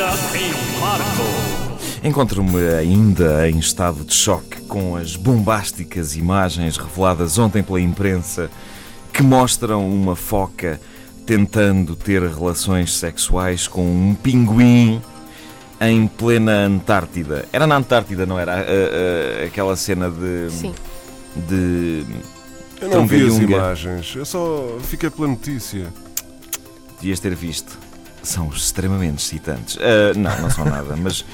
Vida em Marco. Encontro-me ainda em estado de choque com as bombásticas imagens reveladas ontem pela imprensa que mostram uma foca tentando ter relações sexuais com um pinguim em plena Antártida. Era na Antártida, não era? A- a- aquela cena de. Sim. de. Eu não vi as imagens, eu só fiquei pela notícia. devias ter visto. São extremamente excitantes. Ah, não, não são nada, mas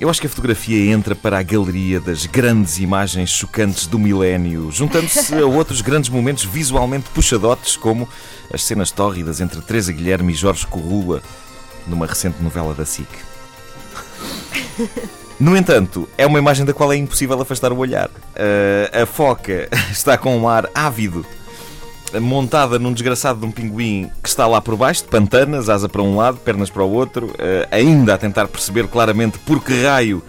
eu acho que a fotografia entra para a galeria das grandes imagens chocantes do milénio, juntando-se a outros grandes momentos visualmente puxadotes, como as cenas tórridas entre Teresa Guilherme e Jorge Corrula, numa recente novela da SIC. No entanto, é uma imagem da qual é impossível afastar o olhar. Ah, a foca está com um ar ávido montada num desgraçado de um pinguim que está lá por baixo, de pantanas, asa para um lado, pernas para o outro, eh, ainda a tentar perceber claramente por que raio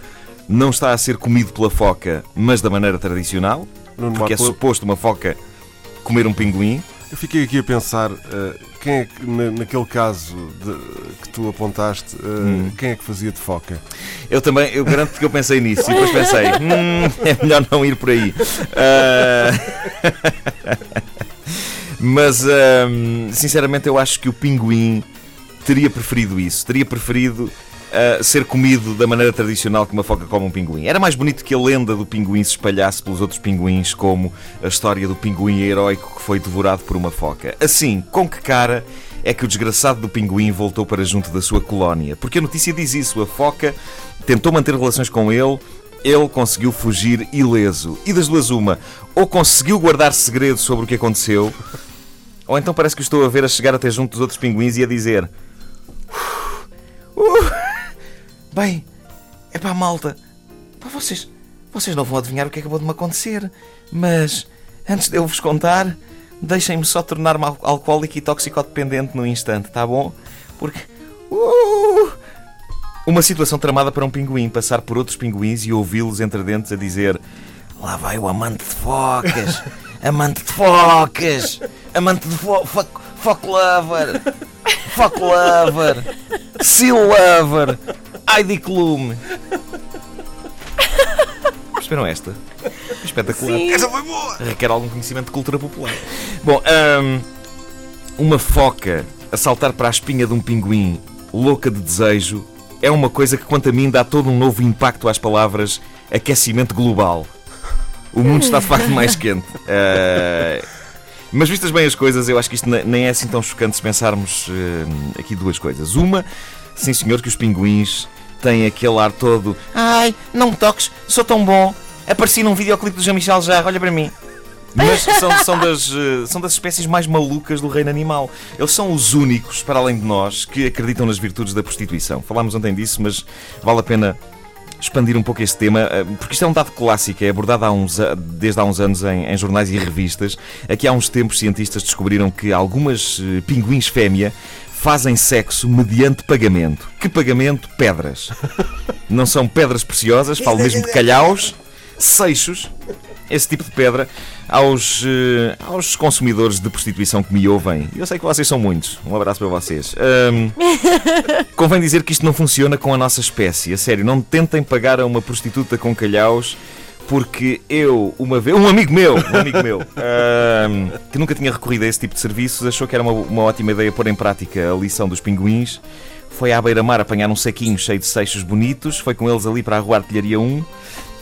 não está a ser comido pela foca, mas da maneira tradicional, Nuno porque é Marco, suposto uma foca comer um pinguim. eu fiquei aqui a pensar, eh, quem é que, na- naquele caso de- que tu apontaste, eh, Hum. quem é que fazia de foca? Eu também, eu garanto que eu pensei nisso e depois pensei, hum, é melhor não ir por aí. Ah, Mas, sinceramente, eu acho que o pinguim teria preferido isso. Teria preferido ah, ser comido da maneira tradicional que uma foca come um pinguim. Era mais bonito que a lenda do pinguim se espalhasse pelos outros pinguins, como a história do pinguim heróico que foi devorado por uma foca. Assim, com que cara é que o desgraçado do pinguim voltou para junto da sua colónia? Porque a notícia diz isso. A foca tentou manter relações com ele. Ele conseguiu fugir ileso. E das duas, uma. Ou conseguiu guardar segredo sobre o que aconteceu, ou então parece que estou a ver a chegar até junto dos outros pinguins e a dizer: "Uh, Bem, é para a malta. Pá, vocês, vocês não vão adivinhar o que acabou de me acontecer. Mas, antes de eu vos contar, deixem-me só tornar-me al- alcoólico e toxicodependente no instante, tá bom? Porque. Uh, uma situação tramada para um pinguim passar por outros pinguins e ouvi-los entre dentes a dizer: Lá vai o amante de focas, amante de focas, amante de fo fuck, fuck lover, fuck lover, seal lover, Heidi Klum. Perceberam esta? Espetacular. Sim. Essa foi boa! Requer algum conhecimento de cultura popular. Bom, hum, uma foca a saltar para a espinha de um pinguim louca de desejo é uma coisa que, quanto a mim, dá todo um novo impacto às palavras aquecimento global. O mundo está de facto mais quente. Eh, mas vistas bem as coisas, eu acho que isto ne- nem é assim tão chocante se pensarmos eh, aqui duas coisas. Uma, sim senhor, que os pinguins têm aquele ar todo Ai, não me toques, sou tão bom. Apareci num videoclipe do Jean-Michel Jarre, olha para mim. Mas são, são, das, eh, são das espécies mais malucas do reino animal. Eles são os únicos, para além de nós, que acreditam nas virtudes da prostituição. Falámos ontem disso, mas vale a pena expandir um pouco este tema, eh, porque isto é um dado clássico, é abordado há uns, desde há uns anos em, em jornais e revistas. Aqui há uns tempos, cientistas descobriram que algumas eh, pinguins fêmea fazem sexo mediante pagamento. Que pagamento? Pedras. Não são pedras preciosas, falo mesmo de calhaus, seixos, esse tipo de pedra, aos, eh, aos consumidores de prostituição que me ouvem. Eu sei que vocês são muitos. Um abraço para vocês. Ahm, Convém dizer que isto não funciona com a nossa espécie. A sério, não tentem pagar a uma prostituta com calhaus, porque eu, uma vez, um amigo meu, um amigo meu, ahm, que nunca tinha recorrido a esse tipo de serviços, achou que era uma, uma ótima ideia pôr em prática a lição dos pinguins. Foi à beira-mar apanhar um saquinho cheio de seixos bonitos, foi com eles ali para a rua Artilharia 1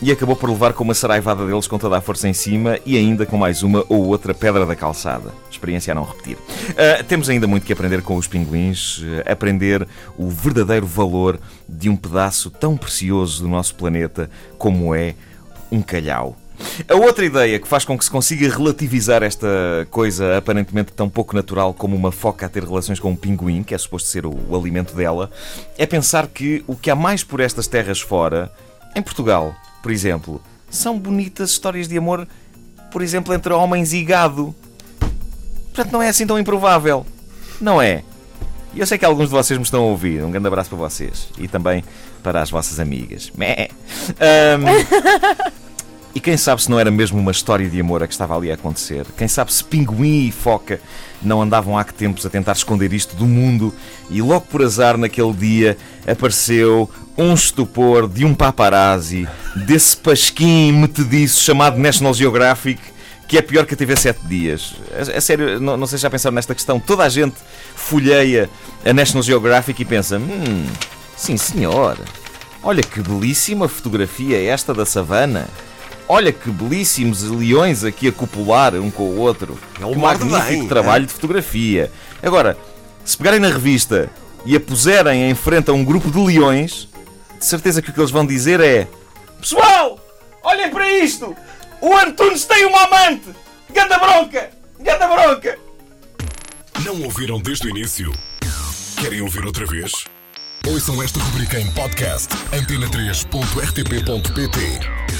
e acabou por levar com uma saraivada deles com toda a força em cima e ainda com mais uma ou outra pedra da calçada. Experiência a não repetir. Ah, temos ainda muito que aprender com os pinguins, ah, aprender o verdadeiro valor de um pedaço tão precioso do nosso planeta como é um calhau. A outra ideia que faz com que se consiga relativizar esta coisa aparentemente tão pouco natural como uma foca a ter relações com um pinguim, que é suposto ser o, o alimento dela, é pensar que o que há mais por estas terras fora, em Portugal, por exemplo, são bonitas histórias de amor, por exemplo, entre homens e gado. Portanto, não é assim tão improvável. Não é? E eu sei que alguns de vocês me estão a ouvir. Um grande abraço para vocês. E também para as vossas amigas. Mé. Ahm, E quem sabe se não era mesmo uma história de amor a que estava ali a acontecer? Quem sabe se pinguim e foca não andavam há que tempos a tentar esconder isto do mundo e logo por azar naquele dia apareceu um estupor de um paparazzi, desse pasquim metediço chamado National Geographic, que é pior que a TV 7 dias. A, a sério, não, não sei se já pensaram nesta questão. Toda a gente folheia a National Geographic e pensa: hum, sim senhor, olha que belíssima fotografia esta da savana. Olha que belíssimos leões aqui a copular um com o outro. É um magnífico bem, trabalho é? de fotografia. Agora, se pegarem na revista e a puserem em frente a um grupo de leões, de certeza que o que eles vão dizer é: Pessoal, olhem para isto! O Antunes tem uma amante! Ganda bronca! Ganda bronca! Não ouviram desde o início? Querem ouvir outra vez? Ouçam esta rubrica em podcast antena3.rtp.pt